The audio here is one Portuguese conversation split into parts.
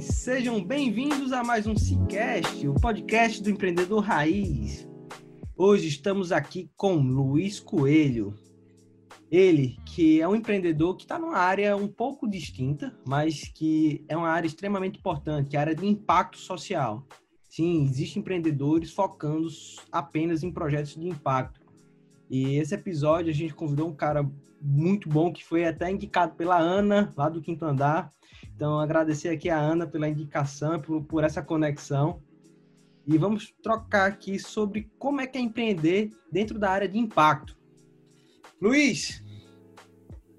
Sejam bem-vindos a mais um Cicast, o podcast do empreendedor raiz. Hoje estamos aqui com Luiz Coelho. Ele, que é um empreendedor que está numa área um pouco distinta, mas que é uma área extremamente importante, é a área de impacto social. Sim, existem empreendedores focando apenas em projetos de impacto. E esse episódio a gente convidou um cara muito bom que foi até indicado pela Ana, lá do Quinto Andar, então, agradecer aqui a Ana pela indicação, por, por essa conexão. E vamos trocar aqui sobre como é que é empreender dentro da área de impacto. Luiz,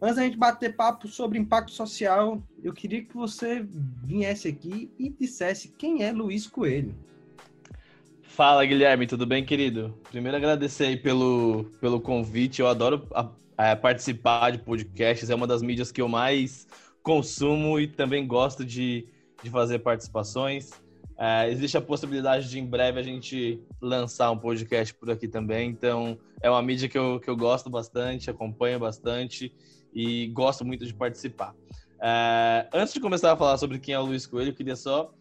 antes da gente bater papo sobre impacto social, eu queria que você viesse aqui e dissesse quem é Luiz Coelho. Fala, Guilherme, tudo bem, querido? Primeiro, agradecer aí pelo, pelo convite. Eu adoro a, a participar de podcasts, é uma das mídias que eu mais consumo e também gosto de, de fazer participações. É, existe a possibilidade de em breve a gente lançar um podcast por aqui também. Então, é uma mídia que eu, que eu gosto bastante, acompanho bastante e gosto muito de participar. É, antes de começar a falar sobre quem é o Luiz Coelho, eu queria só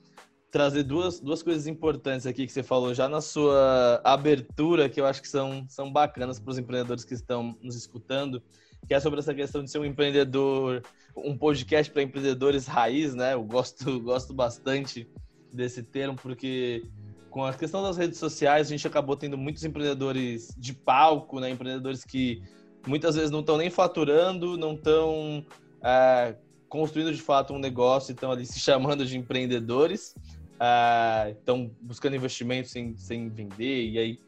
trazer duas, duas coisas importantes aqui que você falou já na sua abertura, que eu acho que são, são bacanas para os empreendedores que estão nos escutando que é sobre essa questão de ser um empreendedor, um podcast para empreendedores raiz, né? Eu gosto, gosto bastante desse termo, porque com a questão das redes sociais, a gente acabou tendo muitos empreendedores de palco, né? Empreendedores que muitas vezes não estão nem faturando, não estão é, construindo de fato um negócio, estão ali se chamando de empreendedores, estão é, buscando investimentos sem, sem vender, e aí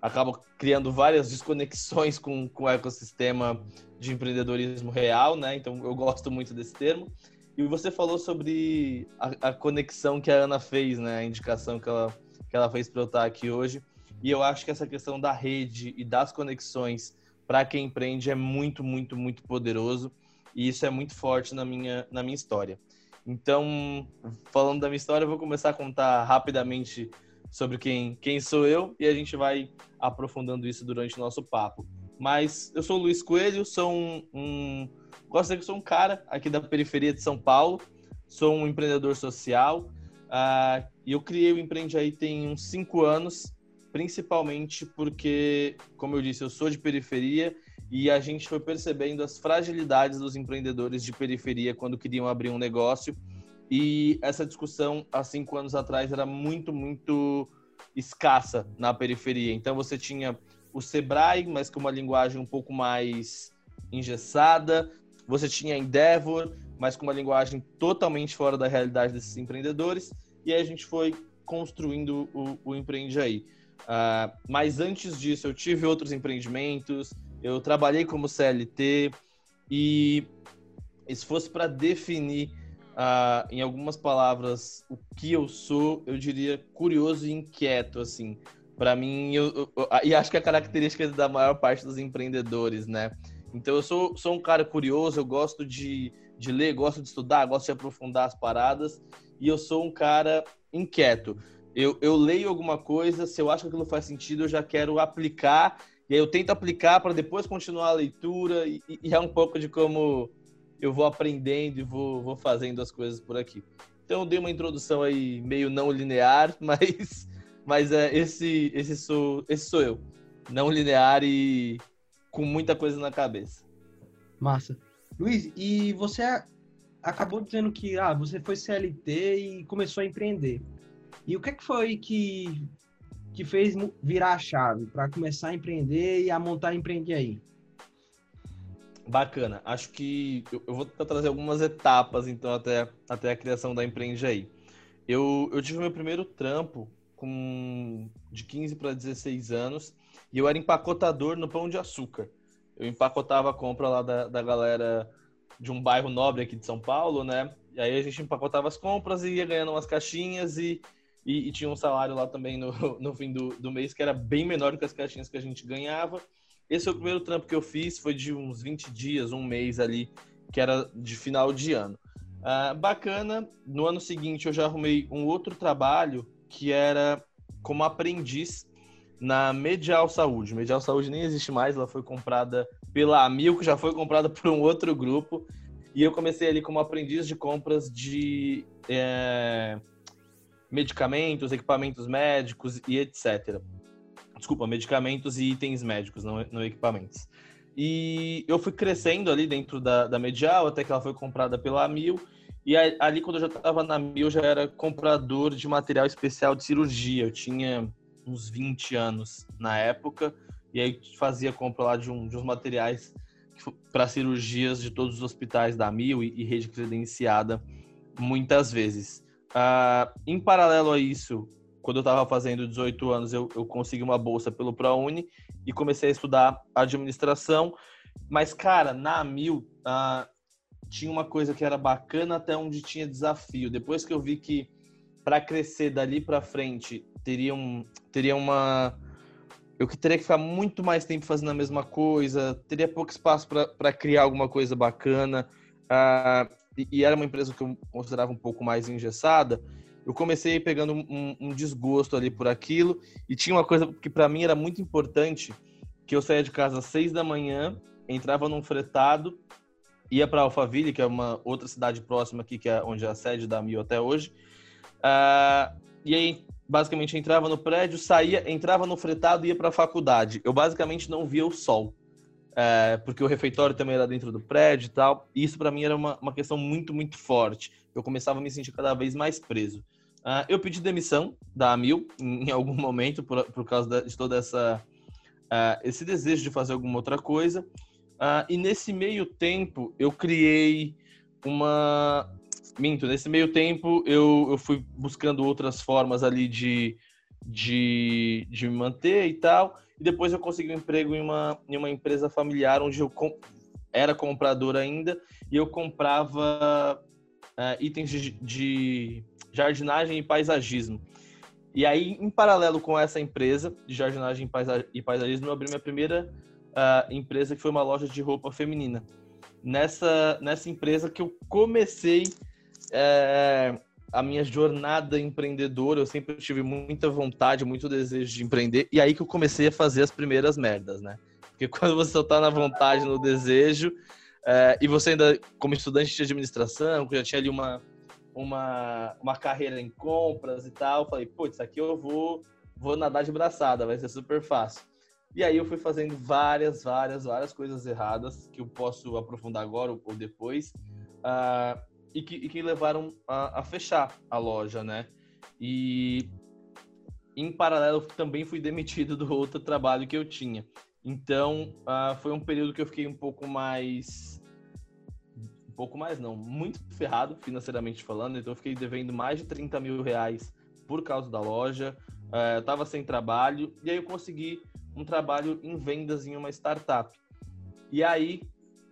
acabam criando várias desconexões com, com o ecossistema de empreendedorismo real, né? Então eu gosto muito desse termo. E você falou sobre a, a conexão que a Ana fez, né? A indicação que ela, que ela fez para eu estar aqui hoje. E eu acho que essa questão da rede e das conexões para quem empreende é muito, muito, muito poderoso. E isso é muito forte na minha, na minha história. Então, falando da minha história, eu vou começar a contar rapidamente sobre quem, quem sou eu e a gente vai aprofundando isso durante o nosso papo. Mas eu sou o Luiz Coelho, sou um, um gosto de que sou um cara aqui da periferia de São Paulo, sou um empreendedor social uh, e eu criei o Empreende Aí tem uns cinco anos, principalmente porque, como eu disse, eu sou de periferia e a gente foi percebendo as fragilidades dos empreendedores de periferia quando queriam abrir um negócio e essa discussão há cinco anos atrás era muito, muito escassa na periferia. Então você tinha o Sebrae, mas com uma linguagem um pouco mais engessada. Você tinha a Endeavor, mas com uma linguagem totalmente fora da realidade desses empreendedores. E aí a gente foi construindo o, o Empreende Aí. Uh, mas antes disso, eu tive outros empreendimentos, eu trabalhei como CLT e se fosse para definir uh, em algumas palavras o que eu sou, eu diria curioso e inquieto, assim. Para mim, eu, eu, eu, e acho que é a característica da maior parte dos empreendedores, né? Então, eu sou, sou um cara curioso, eu gosto de, de ler, gosto de estudar, gosto de aprofundar as paradas, e eu sou um cara inquieto. Eu, eu leio alguma coisa, se eu acho que aquilo faz sentido, eu já quero aplicar, e aí eu tento aplicar para depois continuar a leitura, e, e, é um pouco de como eu vou aprendendo e vou, vou fazendo as coisas por aqui. Então eu dei uma introdução aí meio não linear, mas, mas é, esse, esse, sou, esse sou eu. Não linear e com muita coisa na cabeça. Massa. Luiz, e você acabou dizendo que ah, você foi CLT e começou a empreender. E o que, é que foi que, que fez virar a chave para começar a empreender e a montar Empreende Aí? Bacana. Acho que eu, vou trazer algumas etapas, então, até, até a criação da Empreende Aí. Eu, eu tive meu primeiro trampo com de 15 para 16 anos e eu era empacotador no Pão de Açúcar. Eu empacotava a compra lá da, da galera de um bairro nobre aqui de São Paulo, né? E aí a gente empacotava as compras e ia ganhando umas caixinhas e, e, e tinha um salário lá também no, no fim do, do mês que era bem menor do que as caixinhas que a gente ganhava. Esse foi o primeiro trampo que eu fiz, foi de uns 20 dias, um mês ali, que era de final de ano. Uh, bacana, no ano seguinte eu já arrumei um outro trabalho que era como aprendiz na Medial Saúde. Medial Saúde nem existe mais, ela foi comprada pela Amil, que já foi comprada por um outro grupo. E eu comecei ali como aprendiz de compras de é, medicamentos, equipamentos médicos e etc. Desculpa, medicamentos e itens médicos, não, não equipamentos. E eu fui crescendo ali dentro da, da Medial, até que ela foi comprada pela Amil. E ali, quando eu já estava na Mil, já era comprador de material especial de cirurgia. Eu tinha uns 20 anos na época, e aí fazia compra lá de, um, de uns materiais para cirurgias de todos os hospitais da Mil e, e rede credenciada muitas vezes. Uh, em paralelo a isso, quando eu estava fazendo 18 anos, eu, eu consegui uma bolsa pelo ProUni e comecei a estudar administração. Mas, cara, na Mil, uh, tinha uma coisa que era bacana até onde tinha desafio. Depois que eu vi que para crescer dali para frente teria, um, teria uma eu que teria que ficar muito mais tempo fazendo a mesma coisa, teria pouco espaço para criar alguma coisa bacana, uh, e, e, era uma empresa que eu considerava um pouco mais engessada. Eu comecei pegando um, um desgosto ali por aquilo, e tinha uma coisa que para mim era muito importante, que eu saía de casa às seis da manhã, entrava num fretado, ia para Alphaville, que é uma outra cidade próxima aqui, que é onde é a sede da Mio até hoje. Uh, e aí, basicamente, entrava no prédio, saía, entrava no fretado e ia para a faculdade. Eu basicamente não via o sol, uh, porque o refeitório também era dentro do prédio e tal. E isso para mim era uma, uma questão muito, muito forte. Eu começava a me sentir cada vez mais preso. Uh, eu pedi demissão da Amil em, algum momento por, por causa de toda essa esse desejo de fazer alguma outra coisa. Uh, e nesse meio tempo, eu criei uma. Minto, nesse meio tempo, eu, eu fui buscando outras formas ali de, de, de me manter e tal. E depois eu consegui um emprego em uma, em uma empresa familiar, onde eu com, era comprador ainda, e eu comprava uh, itens de, de jardinagem e paisagismo. E aí, em paralelo com essa empresa de jardinagem e paisagismo, eu abri minha primeira uh, empresa que foi uma loja de roupa feminina. Nessa, nessa empresa que eu comecei é, a minha jornada empreendedora, eu sempre tive muita vontade, muito desejo de empreender, e aí que eu comecei a fazer as primeiras merdas, né? Porque quando você está na vontade, no desejo, é, e você ainda, como estudante de administração, que já tinha ali uma, uma, uma carreira em compras e tal, falei, putz, aqui eu vou, vou nadar de braçada, vai ser super fácil. E aí eu fui fazendo várias, várias, várias coisas erradas que eu posso aprofundar agora ou depois uh, e, que, e, que, levaram a, a, fechar a loja, né? E em paralelo também fui demitido do outro trabalho que eu tinha. Então uh, foi um período que eu fiquei um pouco mais um pouco mais não, muito ferrado financeiramente falando. Então eu fiquei devendo mais de 30 mil reais por causa da loja. Uh, eu tava sem trabalho e aí eu consegui um trabalho em vendas em uma startup. E aí,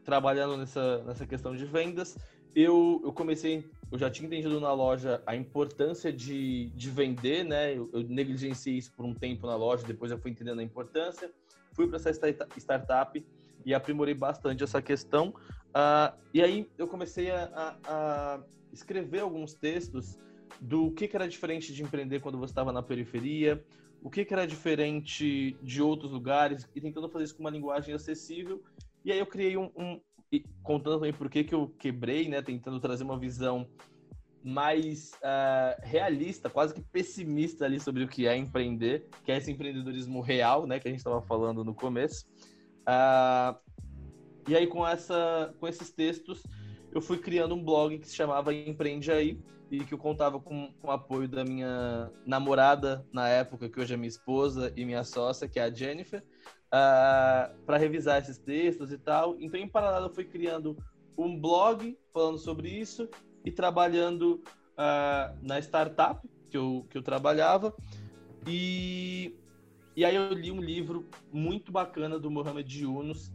trabalhando nessa, nessa questão de vendas, eu, eu comecei, eu já tinha entendido na loja a importância de, de vender, né? Eu, eu negligenciei isso por um tempo na loja, depois eu fui entendendo a importância, fui para essa startup e aprimorei bastante essa questão. Uh, e aí eu comecei a, a, a escrever alguns textos do que, que, era diferente de empreender quando você estava na periferia, o que, que, era diferente de outros lugares e tentando fazer isso com uma linguagem acessível. E aí eu criei um, um contando também por que, que eu quebrei, né? Tentando trazer uma visão mais uh, realista, quase que pessimista ali sobre o que é empreender, que é esse empreendedorismo real, né? Que a gente estava falando no começo. Uh, e aí com essa, com esses textos, eu fui criando um blog que se chamava Empreende Aí e que eu contava com, com o apoio da minha namorada na época, que hoje é minha esposa e minha sócia, que é a Jennifer, uh, ah, para revisar esses textos e tal. Então, em paralelo, eu fui criando um blog falando sobre isso e trabalhando uh, na startup que eu, que eu trabalhava. E, e aí eu li um livro muito bacana do Mohamed Yunus,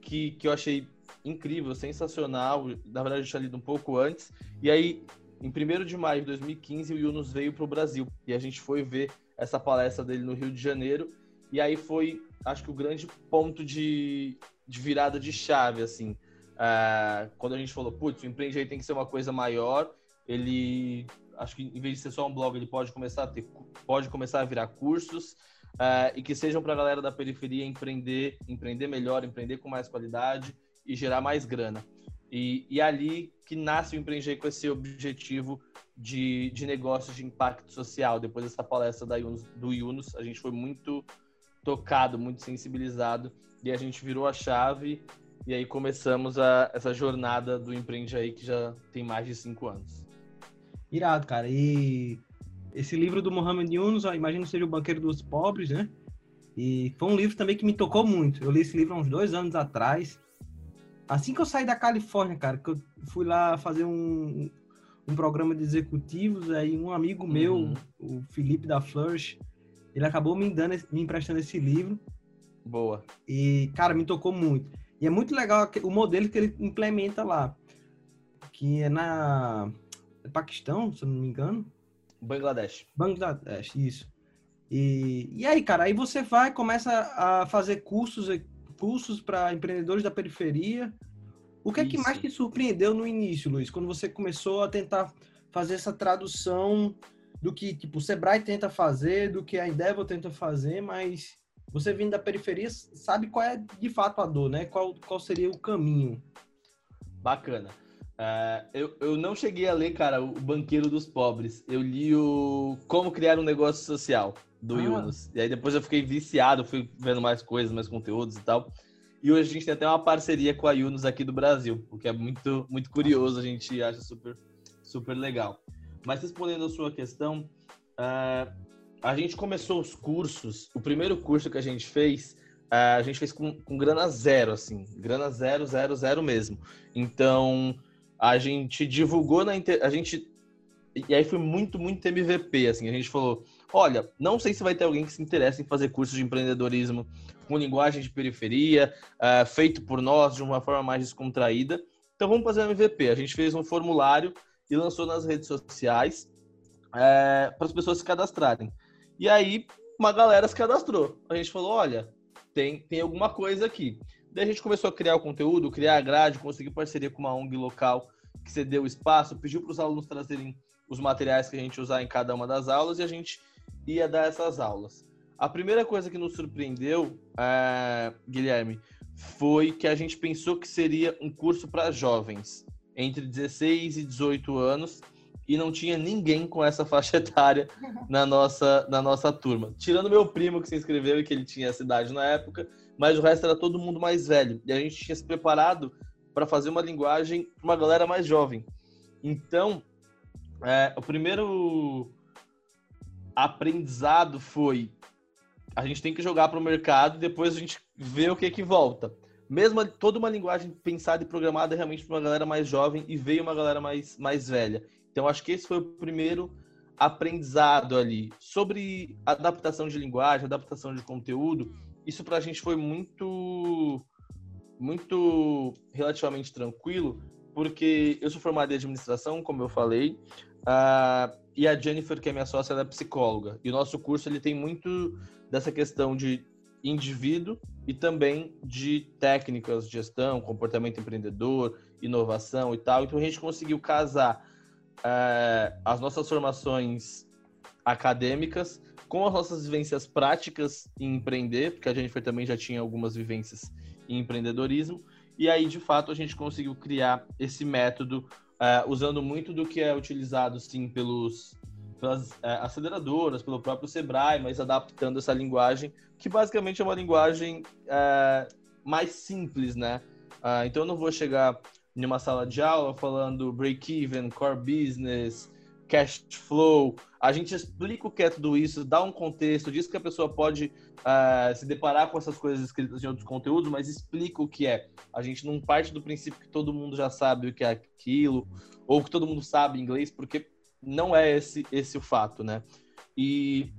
que, que eu achei incrível, sensacional. Na verdade, eu tinha lido um pouco antes. E aí, em 1 de maio de 2015, o Yunus veio para o Brasil. E a gente foi ver essa palestra dele no Rio de Janeiro. E aí foi, acho que, o grande ponto de, de virada de chave, assim. Uh, quando a gente falou, putz, o empreende aí tem que ser uma coisa maior, ele, acho que em vez de ser só um blog, ele pode começar a ter, pode começar a virar cursos uh, e que sejam para a galera da periferia empreender, empreender melhor, empreender com mais qualidade e gerar mais grana. E, e ali que nasce o Empreender com esse objetivo de, de negócios de impacto social. Depois dessa palestra da Yunus, do Yunus, a gente foi muito tocado, muito sensibilizado e a gente virou a chave e aí começamos a, essa jornada do Empreende aí que já tem mais de cinco anos. Irado, cara. E esse livro do Mohamed Yunus, imagino que seja o Banqueiro dos Pobres, né? E foi um livro também que me tocou muito. Eu li esse livro há uns dois anos atrás. Assim que eu saí da Califórnia, cara, que eu fui lá fazer um, um programa de executivos, aí um amigo meu, uhum. o Felipe da Flourish, ele acabou me dando, me emprestando esse livro. Boa. E, cara, me tocou muito. E é muito legal o modelo que ele implementa lá, que é na é Paquistão, se eu não me engano. Bangladesh. Bangladesh, isso. E, e aí, cara, aí você vai, começa a fazer cursos, cursos para empreendedores da periferia. O que é que mais te surpreendeu no início, Luiz, quando você começou a tentar fazer essa tradução do que tipo o Sebrae tenta fazer, do que a Endeavor tenta fazer, mas você vindo da periferia sabe qual é de fato a dor, né? Qual, qual seria o caminho? Bacana. Uh, eu, eu não cheguei a ler, cara, o Banqueiro dos Pobres. Eu li o Como Criar um Negócio Social, do ah. Yunus. E aí depois eu fiquei viciado, fui vendo mais coisas, mais conteúdos e tal. E hoje a gente tem até uma parceria com a Yunus aqui do Brasil, o que é muito, muito curioso, a gente acha super, super legal. Mas respondendo a sua questão, uh, a gente começou os cursos, o primeiro curso que a gente fez, a gente fez com, com grana zero, assim, grana zero, zero, zero mesmo. Então, a gente divulgou na a gente e aí foi muito, muito MVP, assim, a gente falou, olha, não sei se vai ter alguém que se interessa em fazer cursos de empreendedorismo com linguagem de periferia, uh, feito por nós de uma forma mais descontraída, então vamos fazer um MVP. A gente fez um formulário e lançou nas redes sociais uh, para as pessoas se cadastrarem. E aí, uma galera se cadastrou. A gente falou: olha, tem, tem alguma coisa aqui. Daí a gente começou a criar o conteúdo, criar a grade, conseguir parceria com uma ONG local que cedeu espaço, pediu para os alunos trazerem os materiais que a gente usar em cada uma das aulas e a gente ia dar essas aulas. A primeira coisa que nos surpreendeu, é, Guilherme, foi que a gente pensou que seria um curso para jovens entre 16 e 18 anos e não tinha ninguém com essa faixa etária na nossa, na nossa turma. Tirando meu primo que se inscreveu e que ele tinha essa idade na época, mas o resto era todo mundo mais velho. E a gente tinha se preparado para fazer uma linguagem para uma galera mais jovem. Então, é, o primeiro aprendizado foi a gente tem que jogar para o mercado e depois a gente vê o que que volta. Mesmo toda uma linguagem pensada e programada realmente para uma galera mais jovem e veio uma galera mais, mais velha. Então, acho que esse foi o primeiro aprendizado ali. Sobre adaptação de linguagem, adaptação de conteúdo, isso para a gente foi muito, muito relativamente tranquilo, porque eu sou formado em administração, como eu falei, uh, e a Jennifer, que é minha sócia, ela é psicóloga. E o nosso curso ele tem muito dessa questão de indivíduo e também de técnicas de gestão, comportamento empreendedor, inovação e tal. Então a gente conseguiu casar é, as nossas formações acadêmicas com as nossas vivências práticas em empreender, porque a Jennifer também já tinha algumas vivências em empreendedorismo, E aí, de fato, a gente conseguiu criar esse método uh, usando muito do que é utilizado, sim, pelos, pelas uh, aceleradoras, pelo próprio Sebrae, mas adaptando essa linguagem, que basicamente é uma linguagem mais simples, né? então, eu não vou chegar em uma sala de aula falando break-even, core business, cash flow. A gente explica o que é tudo isso, dá um contexto, diz que a pessoa pode uh, se deparar com essas coisas escritas em outros conteúdos, mas explica o que é. A gente não parte do princípio que todo mundo já sabe o que é aquilo, ou que todo mundo sabe inglês, porque não é esse, esse o fato, né? E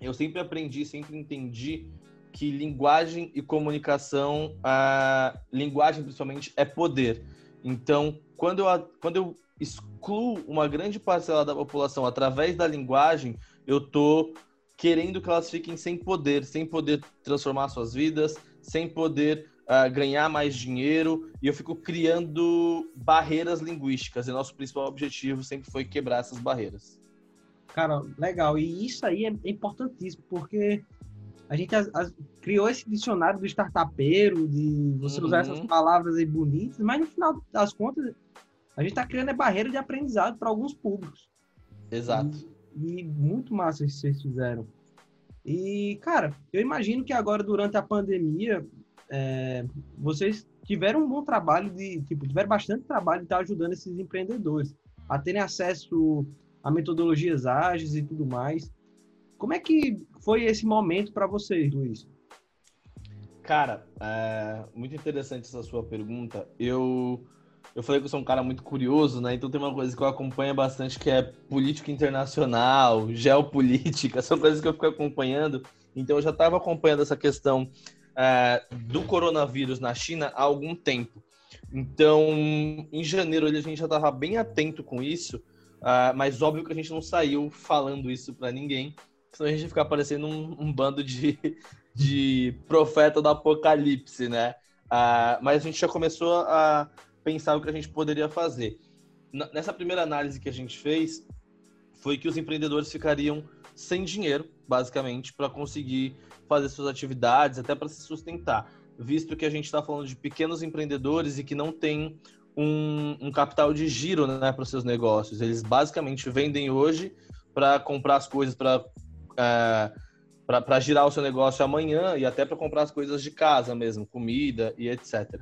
eu sempre aprendi, sempre entendi que linguagem e comunicação, a linguagem principalmente, é poder. Então, quando eu, quando eu excluo uma grande parcela da população através da linguagem, eu tô querendo que elas fiquem sem poder, sem poder transformar suas vidas, sem poder uh, ganhar mais dinheiro, e eu fico criando barreiras linguísticas. E nosso principal objetivo sempre foi quebrar essas barreiras. Cara, legal. E isso aí é importantíssimo, porque a gente as, as, criou esse dicionário do startupeiro, de você uhum. usar essas palavras aí bonitas, mas no final das contas, a gente está criando a barreira de aprendizado para alguns públicos. Exato. E, e, muito massa isso que vocês fizeram. E, cara, eu imagino que agora, durante a pandemia, é, vocês tiveram um bom trabalho de, tipo, tiveram bastante trabalho de estar ajudando esses empreendedores a terem acesso a metodologias ágeis e tudo mais. Como é que foi esse momento para vocês, Luiz? Cara, é muito interessante essa sua pergunta. Eu eu falei que eu sou um cara muito curioso, né? Então tem uma coisa que eu acompanho bastante que é política internacional, geopolítica, são coisas que eu fico acompanhando. Então eu já estava acompanhando essa questão é, do coronavírus na China há algum tempo. Então, em janeiro a gente já estava bem atento com isso, uh, mas óbvio que a gente não saiu falando isso para ninguém, senão a gente ia ficar parecendo um, um bando de, de profeta do apocalipse, né? Uh, mas a gente já começou a pensar o que a gente poderia fazer. Nessa primeira análise que a gente fez, foi que os empreendedores ficariam sem dinheiro, basicamente, para conseguir fazer suas atividades, até para se sustentar, visto que a gente está falando de pequenos empreendedores e que não tem um, um capital de giro né, para os seus negócios. Eles basicamente vendem hoje para comprar as coisas para. É, para girar o seu negócio amanhã e até para comprar as coisas de casa mesmo, comida e etc.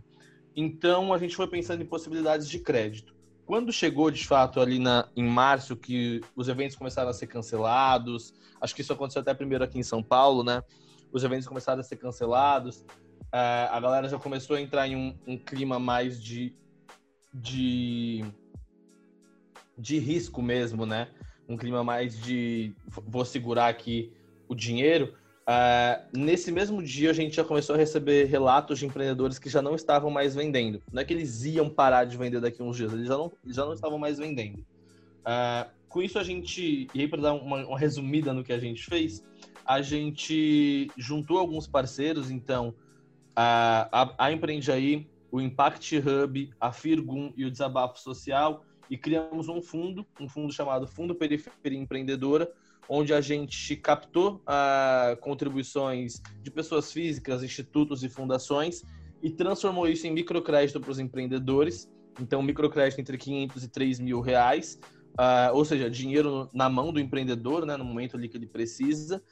Então a gente foi pensando em possibilidades de crédito. Quando chegou de fato ali na, em março, que os eventos começaram a ser cancelados, acho que isso aconteceu até primeiro aqui em São Paulo, né? Os eventos começaram a ser cancelados, uh, a galera já começou a entrar em um, um clima mais de, de, de risco mesmo, né? Um clima mais de vou segurar aqui o dinheiro. Uh, nesse mesmo dia, a gente já começou a receber relatos de empreendedores que já não estavam mais vendendo. Não é que eles iam parar de vender daqui a uns dias, eles já não, já não estavam mais vendendo. Uh, com isso, a gente, e aí para dar uma, uma, resumida no que a gente fez, a gente juntou alguns parceiros, então, a, a, a Empreende Aí, o Impact Hub, a Firgum e o Desabafo Social, e criamos um fundo, um fundo chamado Fundo Periferia Empreendedora, onde a gente captou ah, contribuições de pessoas físicas, institutos e fundações e transformou isso em microcrédito para os empreendedores. Então, microcrédito entre 500 e 3 mil reais, ah, ou seja, dinheiro na mão do empreendedor, né, no momento ali que ele precisa,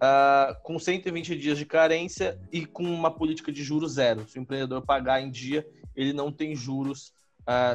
ah, com 120 dias de carência e com uma política de juros zero. Se o empreendedor pagar em dia, ele não tem juros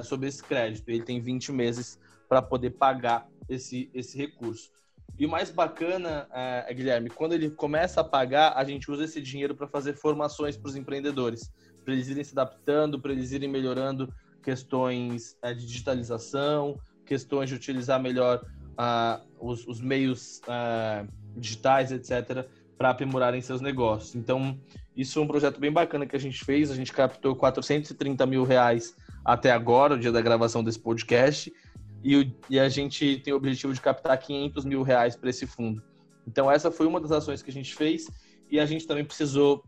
sobre esse crédito, ele tem 20 meses para poder pagar esse, esse recurso. E o mais bacana, é, Guilherme, quando ele começa a pagar, a gente usa esse dinheiro para fazer formações para os empreendedores, para eles irem se adaptando, para eles irem melhorando questões é, de digitalização, questões de utilizar melhor uh, os, os, meios uh, digitais, etc., para aprimorarem seus negócios. Então, isso é um projeto bem bacana que a gente fez. A gente captou 430 mil reais até agora, o dia da gravação desse podcast, e, e a gente tem o objetivo de captar 500 mil reais para esse fundo. Então, essa foi uma das ações que a gente fez e a gente também precisou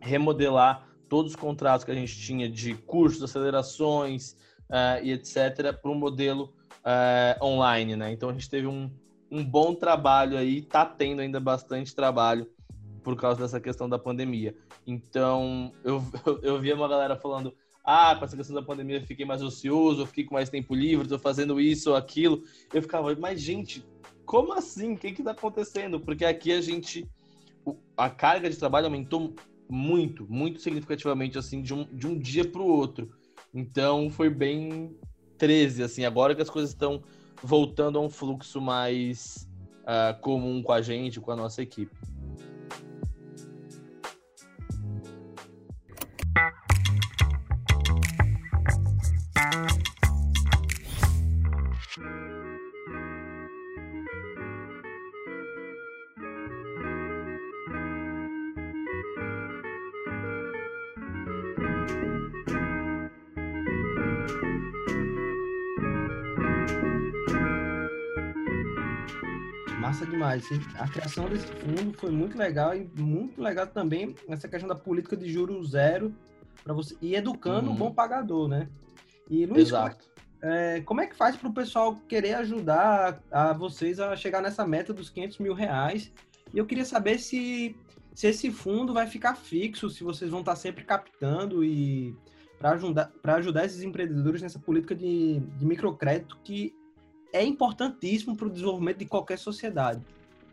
remodelar todos os contratos que a gente tinha de cursos, acelerações uh, e etc. para um modelo uh, online, né? Então a gente teve um, um bom trabalho aí, tá tendo ainda bastante trabalho por causa dessa questão da pandemia. Então, eu, eu, eu via uma galera falando, ah, com essa questão da pandemia eu fiquei mais ocioso, eu fiquei com mais tempo livre, tô fazendo isso ou aquilo. Eu ficava, mas gente, como assim? O que que tá acontecendo? Porque aqui a gente, a carga de trabalho aumentou muito, muito significativamente, assim, de um, de um dia para o outro. Então, foi bem 13, assim, agora que as coisas estão voltando a um fluxo mais uh, comum com a gente, com a nossa equipe. A criação desse fundo foi muito legal e muito legal também essa questão da política de juros zero para você e educando uhum. o bom pagador, né? E Luiz, Exato. Como, é, como é que faz para o pessoal querer ajudar a, a vocês a chegar nessa meta dos 500 mil reais? E eu queria saber se, se esse fundo vai ficar fixo, se vocês vão estar sempre captando e para ajudar, ajudar esses empreendedores nessa política de, de microcrédito que é importantíssimo para o desenvolvimento de qualquer sociedade.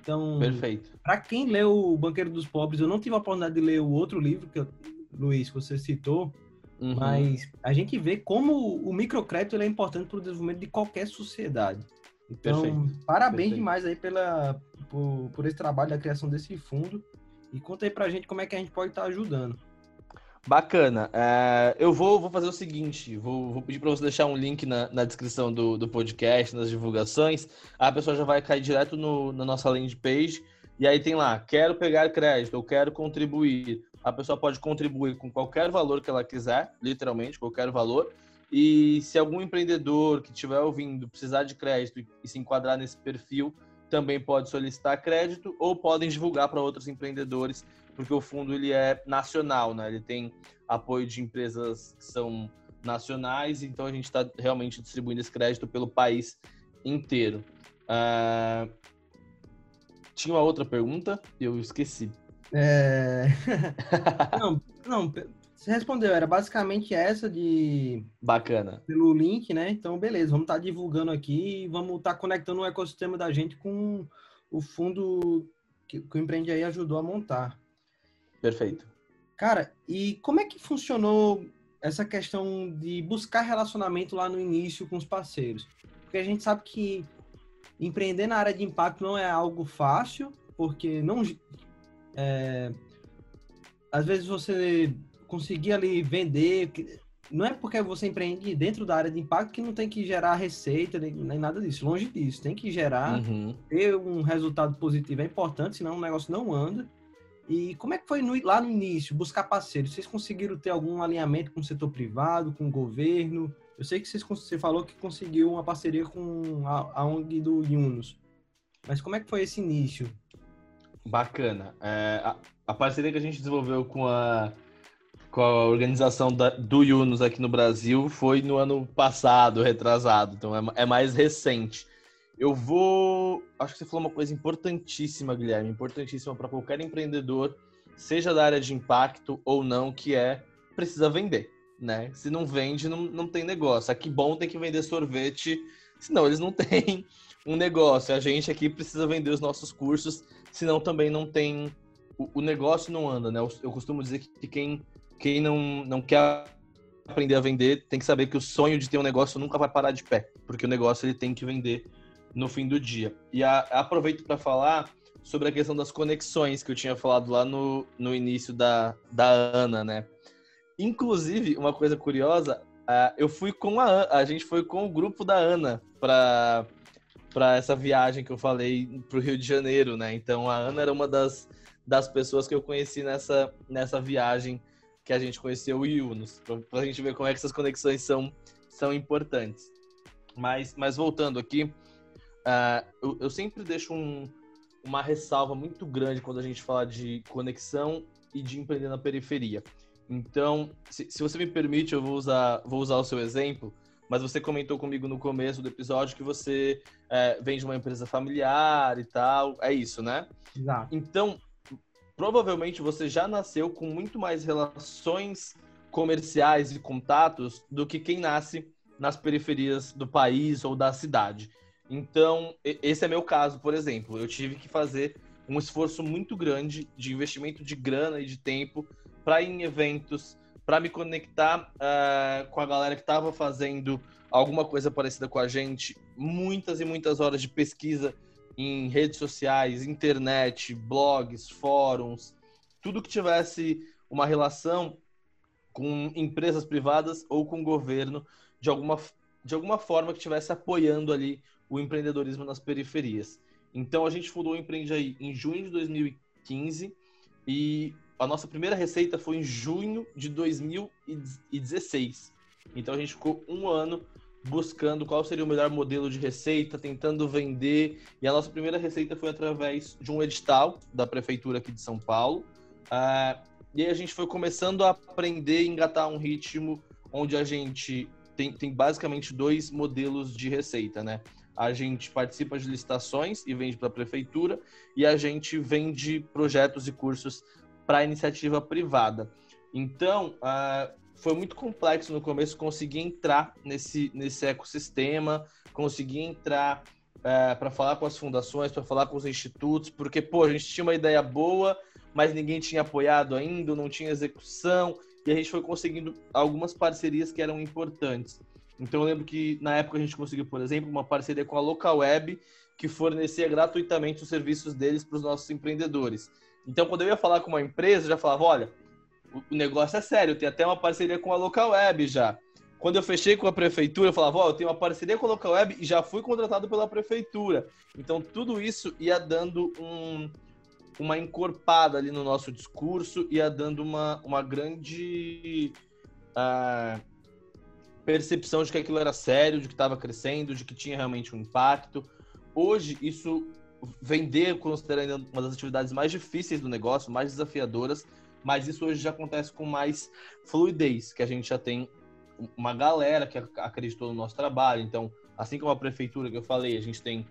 Então, perfeito. Para quem leu O Banqueiro dos Pobres, eu não tive a oportunidade de ler o outro livro que eu, Luiz, que você citou, uhum. mas a gente vê como o microcrédito é importante para o desenvolvimento de qualquer sociedade. Então, perfeito. parabéns perfeito. demais aí pela, por, por esse trabalho da criação desse fundo. E conta aí para a gente como é que a gente pode estar tá ajudando. Bacana. É, eu vou, vou fazer o seguinte: vou, vou pedir para você deixar um link na, na descrição do, do podcast, nas divulgações. A pessoa já vai cair direto no, na nossa landing page. E aí tem lá: quero pegar crédito, eu quero contribuir. A pessoa pode contribuir com qualquer valor que ela quiser, literalmente, qualquer valor. E se algum empreendedor que estiver ouvindo precisar de crédito e, se enquadrar nesse perfil, também pode solicitar crédito ou podem divulgar para outros empreendedores porque o fundo ele é nacional, né? Ele tem apoio de empresas que são nacionais, então a gente está realmente distribuindo esse crédito pelo país inteiro. Uh... Tinha uma outra pergunta? Eu esqueci. É... não, não, você respondeu, era basicamente essa de. Bacana. Pelo link, né? Então, beleza, vamos estar tá divulgando aqui e vamos estar tá conectando o ecossistema da gente com o fundo que, que o Empreende aí ajudou a montar. Perfeito. Cara, e como é que funcionou essa questão de buscar relacionamento lá no início com os parceiros? Porque a gente sabe que empreender na área de impacto não é algo fácil, porque não. É, às vezes você conseguir ali vender. Não é porque você empreende dentro da área de impacto que não tem que gerar receita nem, nada disso. Longe disso. Tem que gerar, uhum. ter um resultado positivo é importante, senão o negócio não anda. E como é que foi no, lá no início, buscar parceiros? Vocês conseguiram ter algum alinhamento com o setor privado, com o governo? Eu sei que vocês, você falou que conseguiu uma parceria com a, a ONG do Yunus. Mas como é que foi esse início? Bacana. É, a, a, parceria que a gente desenvolveu com a, com a organização da, do Yunus aqui no Brasil foi no ano passado, retrasado. Então é, é mais recente. Eu vou. Acho que você falou uma coisa importantíssima, Guilherme, importantíssima para qualquer empreendedor, seja da área de impacto ou não, que é precisa vender, né? Se não vende, não, não tem negócio. Aqui bom tem que vender sorvete, senão eles não têm um negócio. A gente aqui precisa vender os nossos cursos, senão também não tem. O, o negócio não anda, né? Eu, eu costumo dizer que quem, quem não, não quer aprender a vender tem que saber que o sonho de ter um negócio nunca vai parar de pé, porque o negócio ele tem que vender no fim do dia. E a, aproveito para falar sobre a questão das conexões que eu tinha falado lá no, no início da, da Ana, né? Inclusive, uma coisa curiosa, uh, eu fui com a a gente foi com o grupo da Ana para para essa viagem que eu falei para o Rio de Janeiro, né? Então a Ana era uma das, das pessoas que eu conheci nessa, nessa viagem que a gente conheceu o Yunus, para a gente ver como é que essas conexões são, são importantes. Mas, mas voltando aqui, Uh, eu, eu, sempre deixo um, uma ressalva muito grande quando a gente fala de conexão e de empreender na periferia. Então, se, se você me permite, eu vou usar, vou usar o seu exemplo, mas você comentou comigo no começo do episódio que você é, vem de uma empresa familiar e tal. É isso, né? Exato. Então, provavelmente você já nasceu com muito mais relações comerciais e contatos do que quem nasce nas periferias do país ou da cidade. Então, esse é meu caso, por exemplo. Eu tive que fazer um esforço muito grande de investimento de grana e de tempo para ir em eventos, para me conectar uh, com a galera que estava fazendo alguma coisa parecida com a gente, muitas e muitas horas de pesquisa em redes sociais, internet, blogs, fóruns, tudo que tivesse uma relação com empresas privadas ou com o governo de alguma, de alguma forma que estivesse apoiando ali o empreendedorismo nas periferias. Então a gente fundou o Empreende aí em junho de 2015 e a nossa primeira receita foi em junho de 2016. Então a gente ficou um ano buscando qual seria o melhor modelo de receita, tentando vender. E a nossa primeira receita foi através de um edital da prefeitura aqui de São Paulo. Uh, e aí a gente foi começando a aprender engatar um ritmo onde a gente tem, tem basicamente dois modelos de receita, né? A gente participa de licitações e vende para a prefeitura, e a gente vende projetos e cursos para iniciativa privada. Então, uh, foi muito complexo no começo conseguir entrar nesse, nesse ecossistema, conseguir entrar uh, para falar com as fundações, para falar com os institutos, porque, pô, a gente tinha uma ideia boa, mas ninguém tinha apoiado ainda, não tinha execução, e a gente foi conseguindo algumas parcerias que eram importantes. Então eu lembro que na época a gente conseguiu, por exemplo, uma parceria com a Local Web, que fornecia gratuitamente os serviços deles para os nossos empreendedores. Então quando eu ia falar com uma empresa, eu já falava, olha, o negócio é sério, tem até uma parceria com a Local Web já. Quando eu fechei com a prefeitura, eu falava, ó, oh, eu tenho uma parceria com a Local Web e já fui contratado pela prefeitura. Então tudo isso ia dando um, uma encorpada ali no nosso discurso, ia dando uma, uma grande uh, percepção de que aquilo era sério, de que estava crescendo, de que tinha realmente um impacto. Hoje, isso vender considerando uma das atividades mais difíceis do negócio, mais desafiadoras, mas isso hoje já acontece com mais fluidez, que a gente já tem uma galera que acreditou no nosso trabalho. Então, assim como a prefeitura que eu falei, a gente tem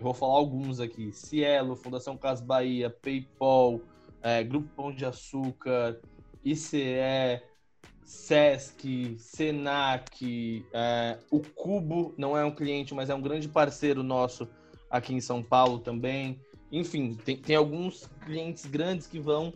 eu vou falar alguns aqui: Cielo, Fundação Cas Bahia, PayPal, é, Grupo Pão de Açúcar, ICE, Sesc, Senac, é, o Cubo não é um cliente, mas é um grande parceiro nosso aqui em São Paulo também. Enfim, tem, tem alguns clientes grandes que vão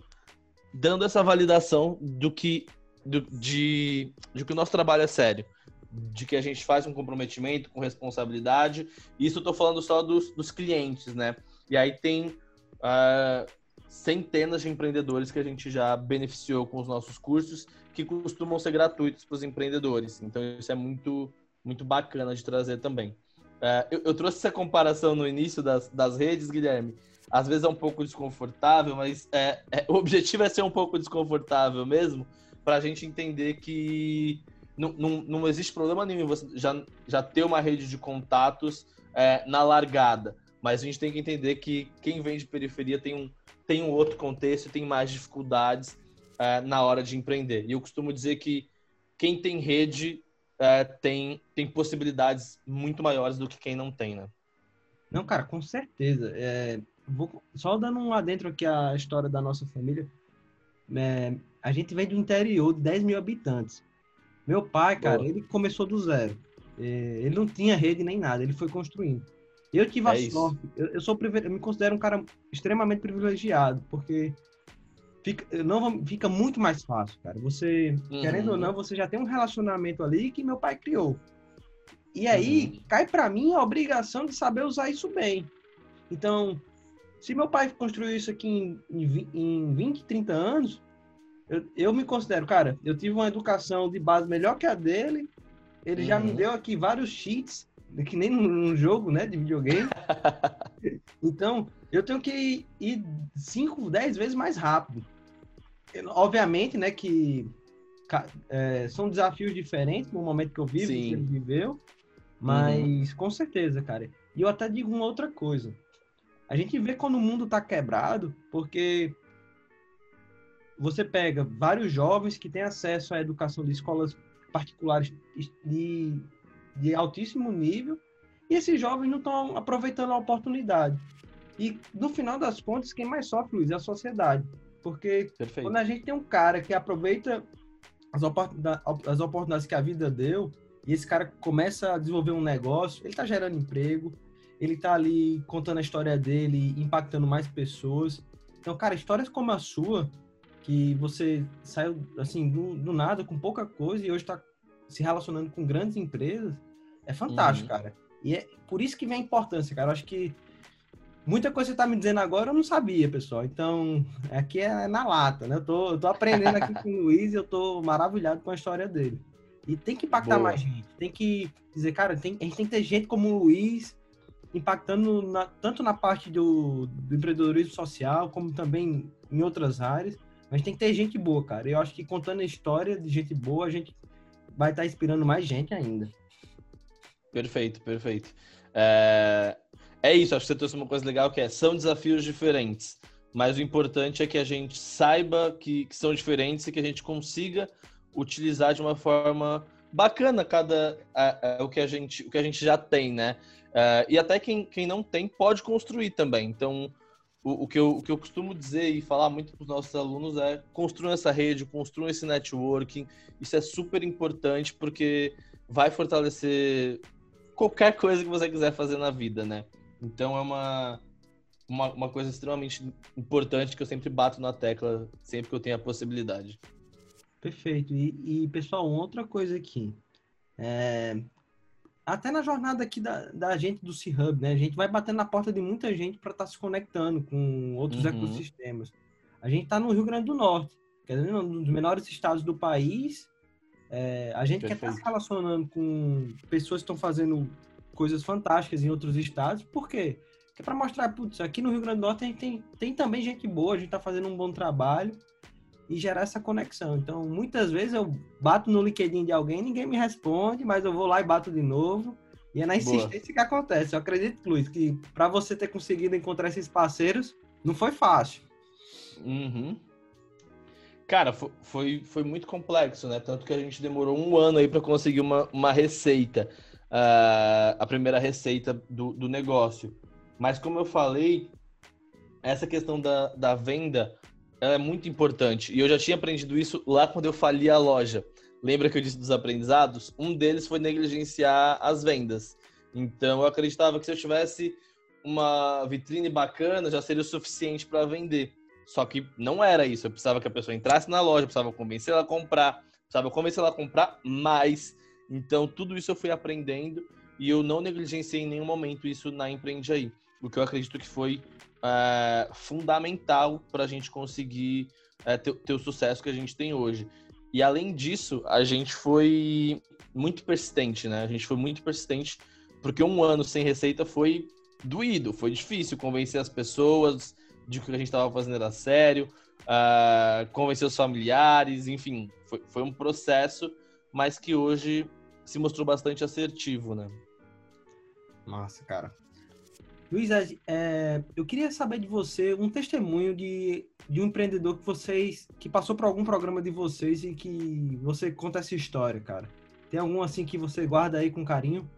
dando essa validação do que, do, de, de que o nosso trabalho é sério de que a gente faz um comprometimento com responsabilidade. Isso eu estou falando só dos, dos clientes, né? E aí tem uh, centenas de empreendedores que a gente já beneficiou com os nossos cursos, que costumam ser gratuitos para os empreendedores. Então isso é muito, muito bacana de trazer também. Uh, eu, eu, trouxe essa comparação no início das, das redes, Guilherme. Às vezes é um pouco desconfortável, mas é, é, o objetivo é ser um pouco desconfortável mesmo, para a gente entender que não, não, não existe problema nenhum você já, já ter uma rede de contatos é, na largada. Mas a gente tem que entender que quem vem de periferia tem um, tem um outro contexto, tem mais dificuldades é, na hora de empreender. E eu costumo dizer que quem tem rede é, tem, tem possibilidades muito maiores do que quem não tem, né? Não, cara, com certeza. É, vou, só dando um adentro aqui à história da nossa família. É, a gente vem do interior de 10 mil habitantes. Meu pai, cara, Boa. ele começou do zero. É, ele não tinha rede nem nada, ele foi construindo. Eu tive é a sorte, eu, eu, sou eu me considero um cara extremamente privilegiado, porque fica, não, fica muito mais fácil, cara. Você, uhum. querendo ou não, você já tem um relacionamento ali que meu pai criou. E aí, uhum. cai para mim a obrigação de saber usar isso bem. Então, se meu pai construiu isso aqui em, em, em 20, 30 anos, eu, eu me considero, cara, eu tive uma educação de base melhor que a dele. Ele uhum. já me uhum. deu aqui vários cheats, que nem num jogo, né, de videogame. então, eu tenho que ir 5, 10 vezes mais rápido. Obviamente, né, que é, são desafios diferentes no momento que eu vivo, Sim. que ele viveu, mas uhum. com certeza, cara. E eu até digo uma outra coisa. A gente vê quando o mundo tá quebrado, porque você pega vários jovens que têm acesso à educação de escolas particulares de, de altíssimo nível e esses jovens não estão aproveitando a oportunidade. E no final das contas, quem mais sofre, Luiz, é a sociedade. Porque Perfeito. quando a gente tem um cara que aproveita as, oportunidades, as oportunidades que a vida deu, e esse cara começa a desenvolver um negócio, ele tá gerando emprego, ele tá ali contando a história dele, impactando mais pessoas. Então, cara, histórias como a sua, que você saiu assim do, do nada com pouca coisa e hoje está se relacionando com grandes empresas, é fantástico, Uhum. cara. E é por isso que vem a importância, cara. Eu acho que muita coisa que você tá me dizendo agora eu não sabia, pessoal. Então, aqui é na lata, né? Eu tô, eu tô aprendendo aqui com o Luiz e eu tô maravilhado com a história dele. E tem que impactar Boa. mais gente. Tem que dizer, cara, tem, a gente tem que ter gente como o Luiz impactando na- tanto na parte do, do empreendedorismo social, como também em outras áreas. Mas tem que ter gente boa, cara. Eu acho que contando a história de gente boa, a gente vai estar inspirando mais gente ainda. Perfeito, perfeito. É... é isso, acho que você trouxe uma coisa legal que é, são desafios diferentes, mas o importante é que a gente saiba que, que são diferentes e que a gente consiga utilizar de uma forma bacana cada o que a gente o que a gente já tem, né? É, e até quem, quem não tem pode construir também. Então, o, o, que eu, o que eu costumo dizer e falar muito para os nossos alunos é construam essa rede, construam esse networking. Isso é super importante porque vai fortalecer qualquer coisa que você quiser fazer na vida, né? Então é uma, uma, uma coisa extremamente importante que eu sempre bato na tecla sempre que eu tenho a possibilidade. Perfeito. E, e, pessoal, outra coisa aqui. É, Até na jornada aqui da, da gente do C-Hub, né? A gente vai batendo na porta de muita gente para estar se conectando com outros Uhum. ecossistemas. A gente está no Rio Grande do Norte, que é um dos menores estados do país. É, a gente quer estar Perfeito. se relacionando com pessoas que estão fazendo coisas fantásticas em outros estados. Por quê? Porque é para mostrar, putz, aqui no Rio Grande do Norte a gente tem, tem também gente boa, a gente está fazendo um bom trabalho e gerar essa conexão. Então, muitas vezes eu bato no LinkedIn de alguém, ninguém me responde, mas eu vou lá e bato de novo. E é na Boa. insistência que acontece. Eu acredito, Luiz, que para você ter conseguido encontrar esses parceiros, não foi fácil. Uhum. Cara, fo- foi, foi muito complexo, né? Tanto que a gente demorou um ano aí para conseguir uma, uma receita, ah, a primeira receita do, do negócio. Mas como eu falei, essa questão da, da venda ela é muito importante. E eu já tinha aprendido isso lá quando eu fali a loja. Lembra que eu disse dos aprendizados? Um deles foi negligenciar as vendas. Então eu acreditava que se eu tivesse uma vitrine bacana já seria o suficiente para vender. Só que não era isso. Eu precisava que a pessoa entrasse na loja, precisava convencer ela a comprar, precisava convencer ela a comprar mais. Então, tudo isso eu fui aprendendo e eu não negligenciei em nenhum momento isso na Empreende Aí. O que eu acredito que foi é, fundamental para a gente conseguir é, ter, ter o sucesso que a gente tem hoje. E além disso, a gente foi muito persistente, né? A gente foi muito persistente porque um ano sem receita foi doído, foi difícil convencer as pessoas de que a gente estava fazendo era sério, ah, convencer os familiares, enfim, foi, foi um processo, mas que hoje se mostrou bastante assertivo, né? Massa, cara. Luiz, é, eu queria saber de você um testemunho de, de um empreendedor que vocês que passou por algum programa de vocês e que você conta essa história, cara. Tem algum assim que você guarda aí com carinho?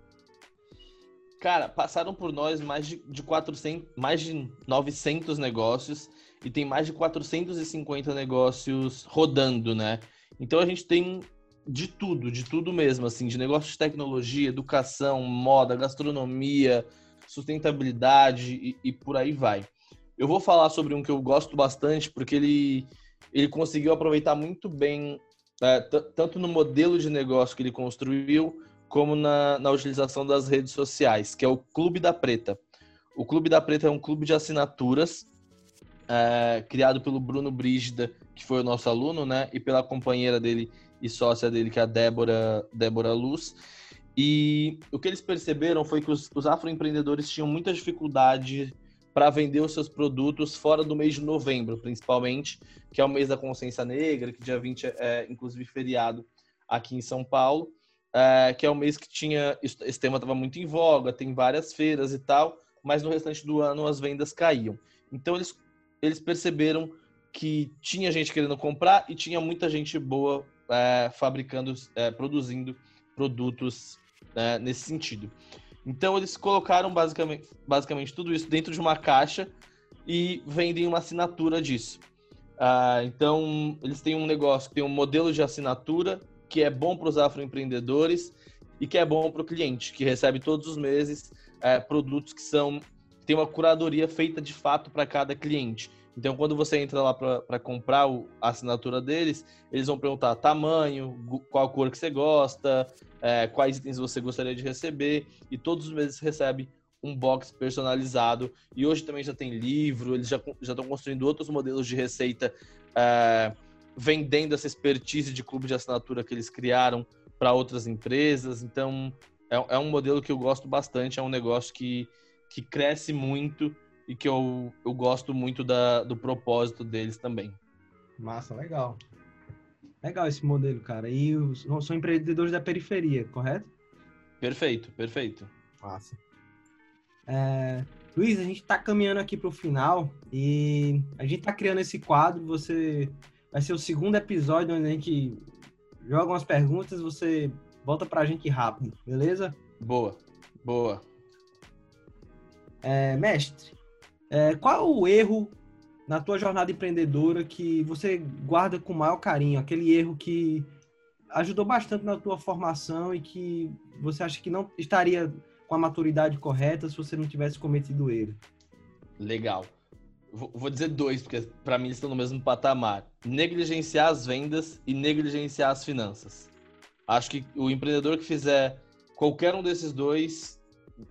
Cara, passaram por nós mais de, de 400, mais de 900 negócios e tem mais de 450 negócios rodando, né? Então a gente tem de tudo, de tudo mesmo, assim, de negócios de tecnologia, educação, moda, gastronomia, sustentabilidade e, e por aí vai. Eu vou falar sobre um que eu gosto bastante porque ele, ele conseguiu aproveitar muito bem, é, tanto no modelo de negócio que ele construiu, como na, na utilização das redes sociais, que é o Clube da Preta. O Clube da Preta é um clube de assinaturas é, criado pelo Bruno Brígida, que foi o nosso aluno, né? E pela companheira dele e sócia dele, que é a Débora, Débora Luz. E o que eles perceberam foi que os, os afroempreendedores tinham muita dificuldade para vender os seus produtos fora do mês de novembro, principalmente, que é o mês da consciência negra, que dia 20 é, é inclusive feriado aqui em São Paulo é, que é o mês que tinha. Esse tema estava muito em voga, tem várias feiras e tal, mas no restante do ano as vendas caíam. Então eles, eles perceberam que tinha gente querendo comprar e tinha muita gente boa é, fabricando, é, produzindo produtos é, nesse sentido. Então eles colocaram basicamente, basicamente tudo isso dentro de uma caixa e vendem uma assinatura disso. Ah, então eles têm um negócio, tem um modelo de assinatura que é bom para os afroempreendedores e que é bom para o cliente, que recebe todos os meses é, produtos que são tem uma curadoria feita de fato para cada cliente. Então, quando você entra lá para comprar o, a assinatura deles, eles vão perguntar tamanho, qual cor que você gosta, é, quais itens você gostaria de receber, e todos os meses recebe um box personalizado. E hoje também já tem livro, eles já estão construindo outros modelos de receita, é, vendendo essa expertise de clube de assinatura que eles criaram para outras empresas. Então, é, é, um modelo que eu gosto bastante, é um negócio que, que cresce muito e que eu, eu gosto muito da, do propósito deles também. Massa, legal. Legal esse modelo, cara. E os, são empreendedores da periferia, correto? Perfeito, perfeito. Massa. É, Luiz, a gente está caminhando aqui para o final e a gente está criando esse quadro. Você vai ser o segundo episódio onde a gente joga umas perguntas, você volta para a gente rápido, beleza? Boa, boa. É, mestre, é, qual o erro na tua jornada empreendedora que você guarda com maior carinho? Aquele erro que ajudou bastante na tua formação e que você acha que não estaria com a maturidade correta se você não tivesse cometido ele? Legal. Vou dizer dois, porque para mim eles estão no mesmo patamar. Negligenciar as vendas e negligenciar as finanças. Acho que o empreendedor que fizer qualquer um desses dois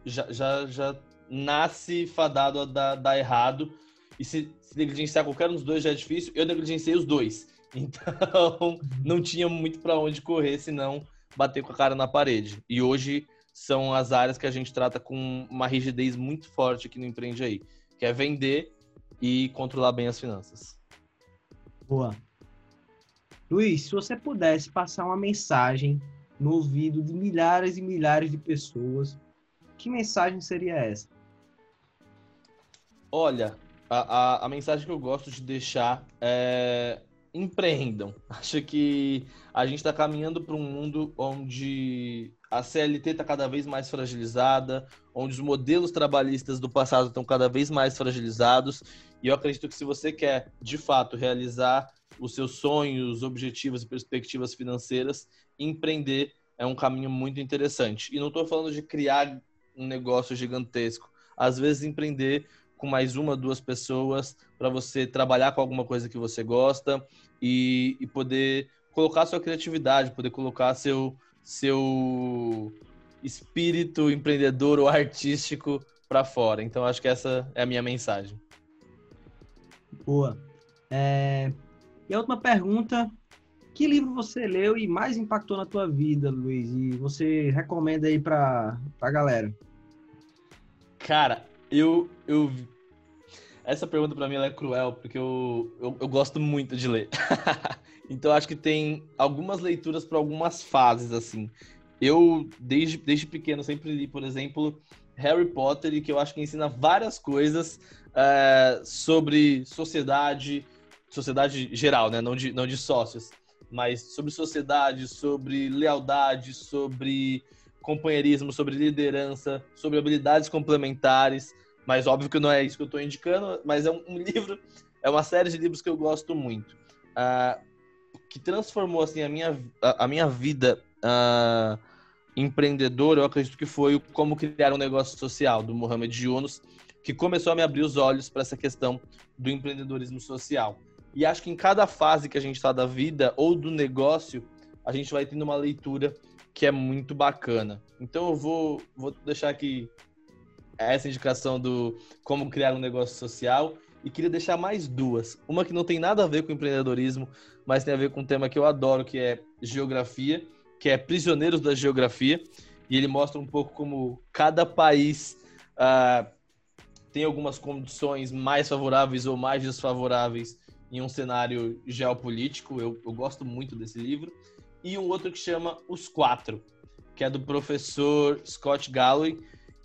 já, já, já nasce fadado a dar, dar errado. E se, se, negligenciar qualquer um dos dois já é difícil, eu negligenciei os dois. Então, não tinha muito para onde correr, senão bater com a cara na parede. E hoje são as áreas que a gente trata com uma rigidez muito forte aqui no Empreende Aí, que é vender e controlar bem as finanças. Boa. Luiz, se você pudesse passar uma mensagem no ouvido de milhares e milhares de pessoas, que mensagem seria essa? Olha, a, a, a mensagem que eu gosto de deixar é empreendam. Acho que a gente está caminhando para um mundo onde a CLT está cada vez mais fragilizada, onde os modelos trabalhistas do passado estão cada vez mais fragilizados. E eu acredito que se você quer, de fato, realizar os seus sonhos, objetivos e perspectivas financeiras, empreender é um caminho muito interessante. E não estou falando de criar um negócio gigantesco. Às vezes, empreender com mais uma, duas pessoas para você trabalhar com alguma coisa que você gosta e, e poder colocar sua criatividade, poder colocar seu, seu espírito empreendedor ou artístico para fora. Então, acho que essa é a minha mensagem. Boa. É... E a última pergunta: que livro você leu e mais impactou na tua vida, Luiz? E você recomenda aí para a galera? Cara, eu, eu essa pergunta para mim é cruel, porque eu, eu, eu gosto muito de ler. então acho que tem algumas leituras para algumas fases, assim. Eu, desde, desde pequeno, sempre li, por exemplo, Harry Potter, que eu acho que ensina várias coisas é, sobre sociedade, sociedade geral, né? Não de, não de sócios, mas sobre sociedade, sobre lealdade, sobre companheirismo, sobre liderança, sobre habilidades complementares. Mas óbvio que não é isso que eu estou indicando, mas é um, um, livro, é uma série de livros que eu gosto muito. Uh, que transformou assim a minha, a, a minha vida uh, empreendedora, eu acredito que foi o Como Criar um Negócio Social, do Mohamed Yunus, que começou a me abrir os olhos para essa questão do empreendedorismo social. E acho que em cada fase que a gente está da vida ou do negócio, a gente vai tendo uma leitura que é muito bacana. Então eu vou, vou deixar aqui essa indicação do como criar um negócio social e queria deixar mais duas. Uma que não tem nada a ver com empreendedorismo, mas tem a ver com um tema que eu adoro, que é geografia, que é Prisioneiros da Geografia, e ele mostra um pouco como cada país uh, tem algumas condições mais favoráveis ou mais desfavoráveis em um cenário geopolítico. Eu, eu gosto muito desse livro. E um outro que chama Os Quatro, que é do professor Scott Galloway,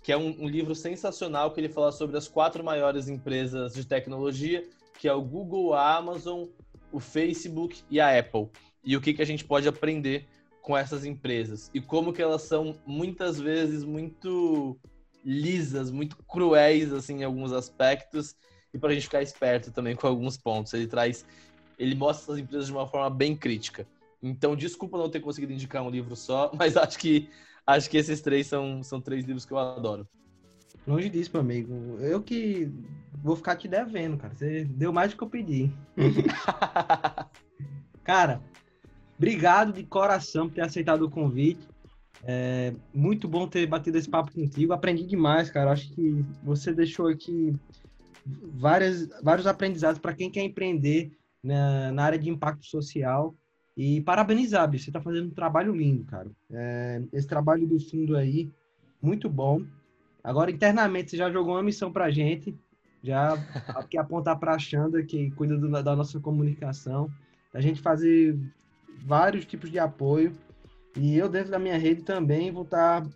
que é um, um, livro sensacional que ele fala sobre as quatro maiores empresas de tecnologia, que é o Google, a Amazon, o Facebook e a Apple. E o que, que a gente pode aprender com essas empresas e como que elas são muitas vezes muito lisas, muito cruéis assim em alguns aspectos e para a gente ficar esperto também com alguns pontos. Ele traz, ele mostra essas empresas de uma forma bem crítica. Então, desculpa não ter conseguido indicar um livro só, mas acho que acho que esses três são, são três livros que eu adoro. Longe disso, meu amigo. Eu que vou ficar te devendo, cara. Você deu mais do que eu pedi. cara, obrigado de coração por ter aceitado o convite. É muito bom ter batido esse papo contigo. Aprendi demais, cara. Acho que você deixou aqui várias, vários aprendizados para quem quer empreender na, na, área de impacto social. E parabenizar, você está fazendo um trabalho lindo, cara. É, esse trabalho do fundo aí, muito bom. Agora, internamente, você já jogou uma missão para a gente, já que apontar para a Xanda, que cuida do, da nossa comunicação, a gente fazer vários tipos de apoio. E eu, dentro da minha rede, também vou estar tá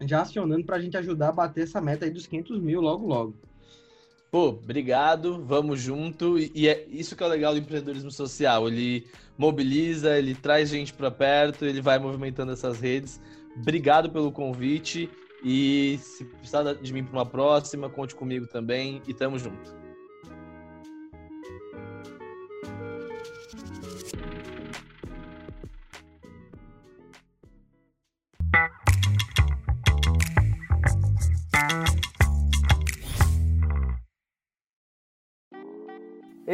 já acionando para a gente ajudar a bater essa meta aí dos 500 mil logo, logo. Pô, obrigado, vamos junto. E é isso que é o legal do empreendedorismo social. Ele mobiliza, ele traz gente para perto, ele vai movimentando essas redes. Obrigado pelo convite e se precisar de mim para uma próxima, conte comigo também e tamo junto.